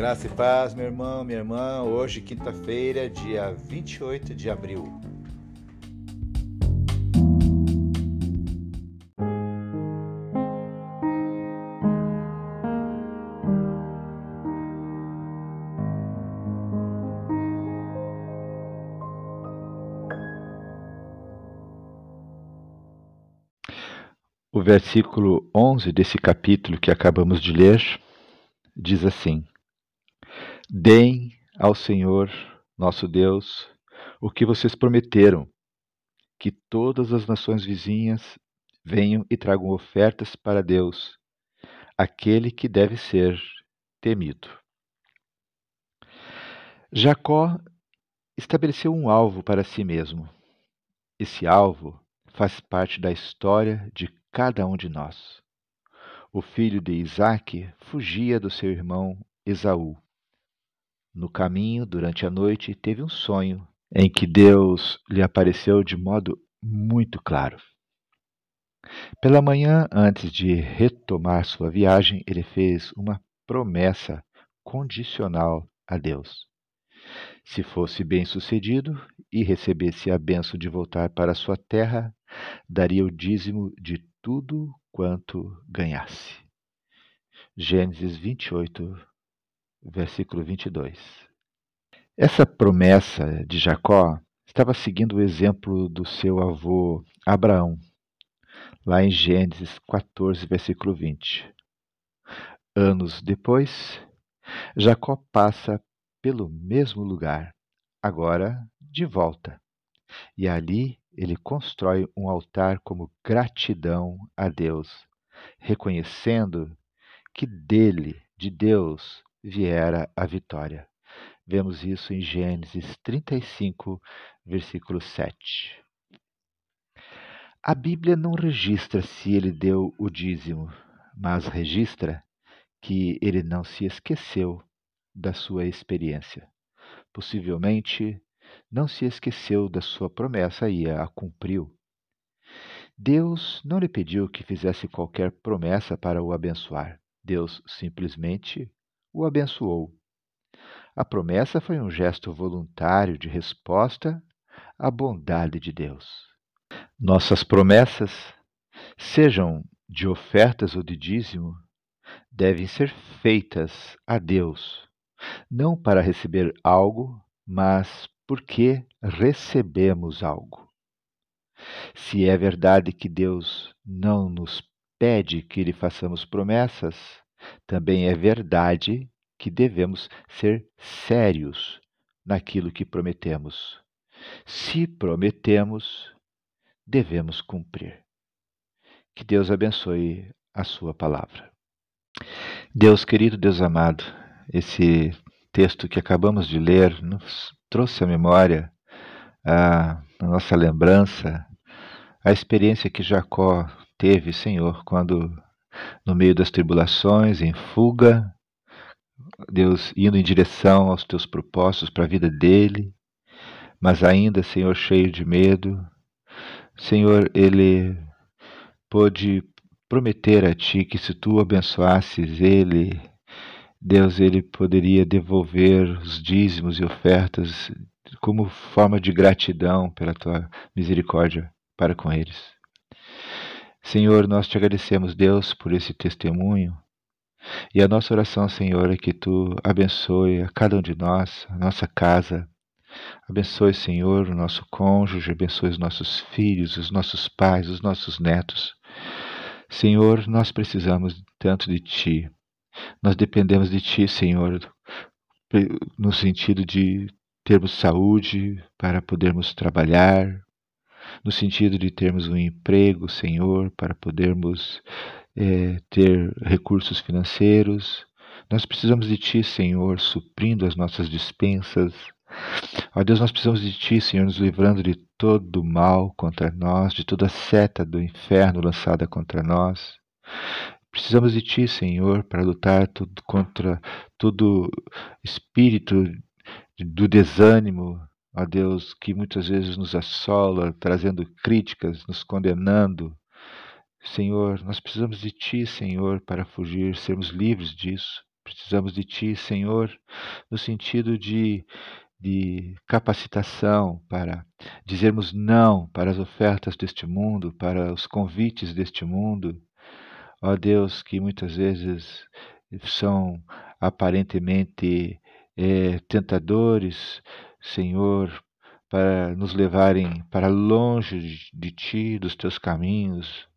Graça e paz, meu irmão, minha irmã. Hoje, quinta-feira, dia 28 de abril. O versículo 11 desse capítulo que acabamos de ler diz assim: Deem ao Senhor nosso Deus o que vocês prometeram, que todas as nações vizinhas venham e tragam ofertas para Deus, aquele que deve ser temido. Jacó estabeleceu um alvo para si mesmo. Esse alvo faz parte da história de cada um de nós. O filho de Isaque fugia do seu irmão Esaú. No caminho, durante a noite, teve um sonho em que Deus lhe apareceu de modo muito claro. Pela manhã, antes de retomar sua viagem, ele fez uma promessa condicional a Deus. Se fosse bem-sucedido e recebesse a benção de voltar para sua terra, daria o dízimo de tudo quanto ganhasse. Gênesis 28, versículo 22. Essa promessa de Jacó estava seguindo o exemplo do seu avô Abraão, lá em Gênesis 14, versículo 20. Anos depois, Jacó passa pelo mesmo lugar, agora de volta, e ali ele constrói um altar como gratidão a Deus, reconhecendo que dele, de Deus, viera a vitória. Vemos isso em Gênesis 35, versículo 7. A Bíblia não registra se ele deu o dízimo, mas registra que ele não se esqueceu da sua experiência. Possivelmente não se esqueceu da sua promessa e a cumpriu. Deus não lhe pediu que fizesse qualquer promessa para o abençoar. Deus simplesmente o abençoou. A promessa foi um gesto voluntário de resposta à bondade de Deus. Nossas promessas, sejam de ofertas ou de dízimo, devem ser feitas a Deus, não para receber algo, mas porque recebemos algo. Se é verdade que Deus não nos pede que lhe façamos promessas, também é verdade que devemos ser sérios naquilo que prometemos. Se prometemos, devemos cumprir. Que Deus abençoe a Sua palavra. Deus querido, Deus amado, esse texto que acabamos de ler nos trouxe à memória, a, nossa lembrança, a experiência que Jacó teve, Senhor, quando no meio das tribulações, em fuga, Deus indo em direção aos teus propósitos para a vida dele, mas ainda, Senhor, cheio de medo. Senhor, ele pôde prometer a ti que se tu abençoasses ele Deus ele poderia devolver os dízimos e ofertas como forma de gratidão pela tua misericórdia para com eles. Senhor, nós te agradecemos, Deus, por esse testemunho. E a nossa oração, Senhor, é que tu abençoe a cada um de nós, a nossa casa. Abençoe, Senhor, o nosso cônjuge, abençoe os nossos filhos, os nossos pais, os nossos netos. Senhor, nós precisamos tanto de ti. Nós dependemos de Ti, Senhor, no sentido de termos saúde para podermos trabalhar, no sentido de termos um emprego, Senhor, para podermos é, ter recursos financeiros. Nós precisamos de Ti, Senhor, suprindo as nossas dispensas. Ó Deus, nós precisamos de Ti, Senhor, nos livrando de todo mal contra nós, de toda seta do inferno lançada contra nós. Precisamos de Ti, Senhor, para lutar tudo contra todo espírito do desânimo, ó Deus, que muitas vezes nos assola, trazendo críticas, nos condenando. Senhor, nós precisamos de Ti, Senhor, para fugir, sermos livres disso. precisamos de Ti, Senhor, no sentido de, de capacitação para dizermos não para as ofertas deste mundo, para os convites deste mundo. Ó Deus, que muitas vezes são aparentemente é, tentadores, Senhor, para nos levarem para longe de Ti, dos Teus caminhos.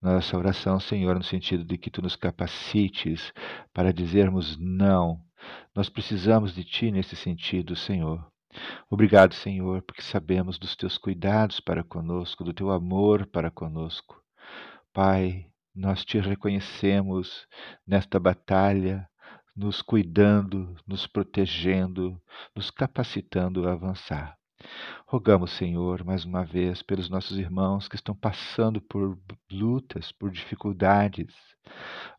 Nossa oração, Senhor, no sentido de que Tu nos capacites para dizermos não. Nós precisamos de Ti nesse sentido, Senhor. Obrigado, Senhor, porque sabemos dos Teus cuidados para conosco, do Teu amor para conosco. Pai, nós Te reconhecemos nesta batalha, nos cuidando, nos protegendo, nos capacitando a avançar. Rogamos, Senhor, mais uma vez, pelos nossos irmãos que estão passando por lutas, por dificuldades.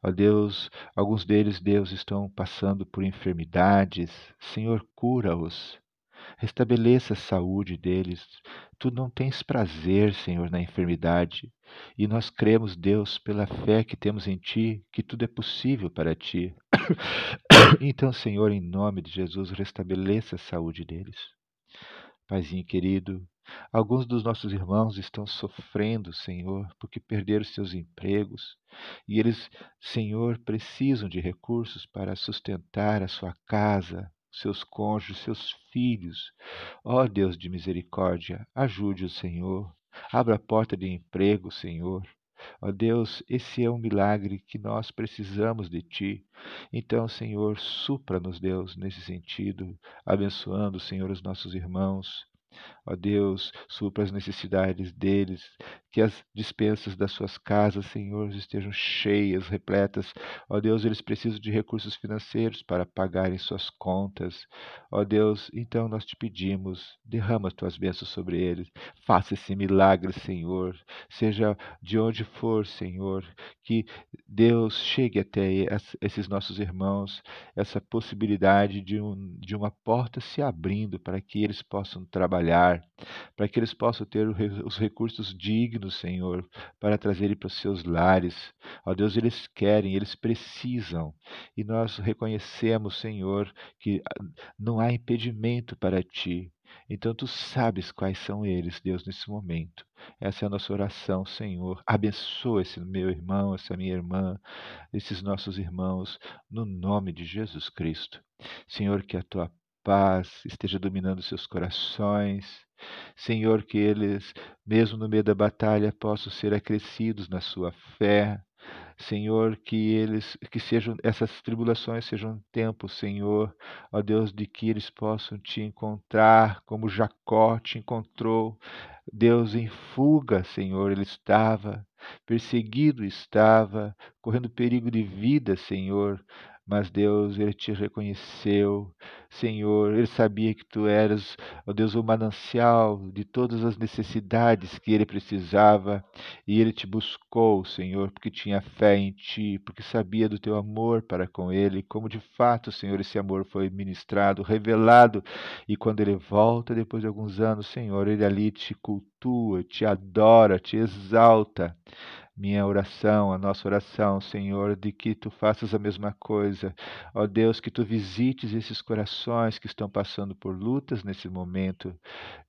Ó Deus, alguns deles, Deus, estão passando por enfermidades. Senhor, cura-os. Restabeleça a saúde deles. Tu não tens prazer, Senhor, na enfermidade. E nós cremos, Deus, pela fé que temos em Ti, que tudo é possível para Ti. Então, Senhor, em nome de Jesus, restabeleça a saúde deles. Paizinho querido, alguns dos nossos irmãos estão sofrendo, Senhor, porque perderam seus empregos e eles, Senhor, precisam de recursos para sustentar a sua casa, seus cônjuges, seus filhos. Ó Deus de misericórdia, ajude o Senhor. Abra a porta de emprego, Senhor. Ó Deus, esse é um milagre que nós precisamos de Ti. Então, Senhor, supra-nos, Deus, nesse sentido, abençoando, Senhor, os nossos irmãos, Ó Deus, supra as necessidades deles, que as dispensas das suas casas, Senhor, estejam cheias, repletas. Ó Deus, eles precisam de recursos financeiros para pagarem suas contas. Ó Deus, então nós te pedimos, derrama as tuas bênçãos sobre eles. Faça esse milagre, Senhor. Seja de onde for, Senhor, que Deus chegue até esses nossos irmãos, essa possibilidade de, um, de uma porta se abrindo para que eles possam trabalhar, para que eles possam ter os recursos dignos, Senhor, para trazerem para os seus lares. Ó Deus, eles querem, eles precisam. E nós reconhecemos, Senhor, que ah, não há impedimento para ti. Então tu sabes quais são eles, Deus, nesse momento. Essa é a nossa oração, Senhor. Abençoa esse meu irmão, essa minha irmã, esses nossos irmãos, no nome de Jesus Cristo. Senhor, que a tua paz esteja dominando seus corações. Senhor, que eles, mesmo no meio da batalha, possam ser acrescidos na sua fé. Senhor, que eles, que sejam essas tribulações sejam um tempo, Senhor, ó Deus, de que eles possam te encontrar como Jacó te encontrou. Deus em fuga, Senhor, ele estava, perseguido estava, correndo perigo de vida, Senhor, mas Deus, ele te reconheceu, Senhor, ele sabia que tu eras, ó Deus, o manancial de todas as necessidades que ele precisava, e ele te buscou, Senhor, porque tinha fé em ti, porque sabia do teu amor para com ele, como de fato, Senhor, esse amor foi ministrado, revelado, e quando ele volta depois de alguns anos, Senhor, ele ali te cultua, te adora, te exalta minha oração, a nossa oração, Senhor, de que tu faças a mesma coisa. Ó Deus, que tu visites esses corações que estão passando por lutas nesse momento.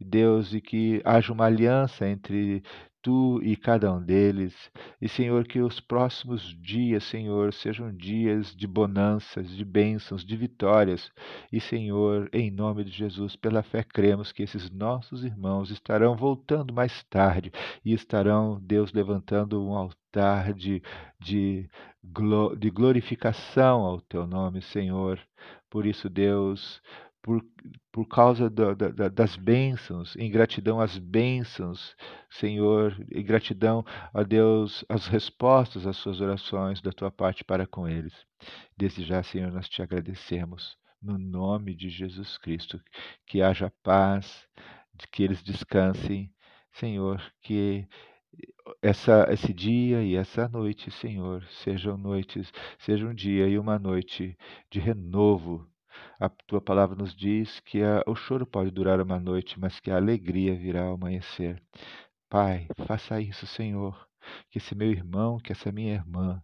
Deus, e que haja uma aliança entre tu e cada um deles. E, Senhor, que os próximos dias, Senhor, sejam dias de bonanças, de bênçãos, de vitórias. E, Senhor, em nome de Jesus, pela fé cremos que esses nossos irmãos estarão voltando mais tarde e estarão, Deus, levantando um altar de, de, de glorificação ao teu nome, Senhor. Por isso, Deus, por, por causa do, da, das bênçãos, em gratidão às bênçãos, Senhor, em gratidão a Deus, as respostas às suas orações da tua parte para com eles. Desde já, Senhor, nós te agradecemos, no nome de Jesus Cristo, que haja paz, que eles descansem, Senhor, que essa, esse dia e essa noite, Senhor, sejam noites, seja um dia e uma noite de renovo a tua palavra nos diz que a, o choro pode durar uma noite, mas que a alegria virá ao amanhecer. Pai, faça isso, Senhor, que esse meu irmão, que essa minha irmã,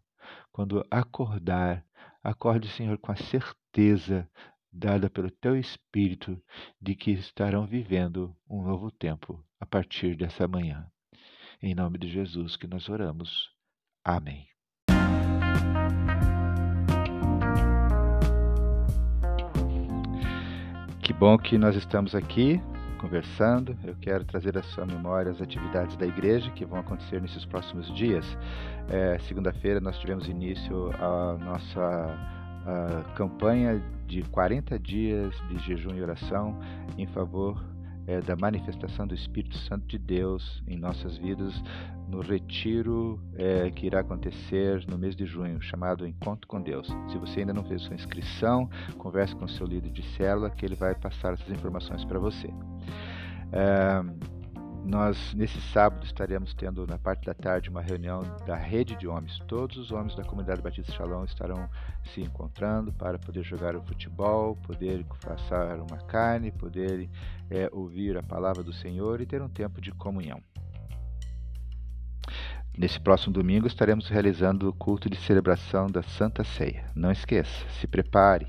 quando acordar, acorde, Senhor, com a certeza dada pelo Teu Espírito de que estarão vivendo um novo tempo a partir dessa manhã. Em nome de Jesus que nós oramos. Amém. Que bom que nós estamos aqui conversando. Eu quero trazer à sua memória as atividades da igreja que vão acontecer nesses próximos dias. É, Segunda-feira nós tivemos início a nossa a campanha de 40 dias de jejum e oração em favor é, da manifestação do Espírito Santo de Deus em nossas vidas no retiro é, que irá acontecer no mês de junho, chamado Encontro com Deus. Se você ainda não fez sua inscrição, converse com seu líder de célula que ele vai passar essas informações para você. É, nós, nesse sábado, estaremos tendo na parte da tarde uma reunião da rede de homens. Todos os homens da comunidade Batista Shalom estarão se encontrando para poder jogar o futebol, poder passar uma carne, poder é, ouvir a palavra do Senhor e ter um tempo de comunhão. Nesse próximo domingo estaremos realizando o culto de celebração da Santa Ceia. Não esqueça, se prepare.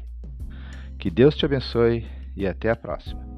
Que Deus te abençoe e até a próxima.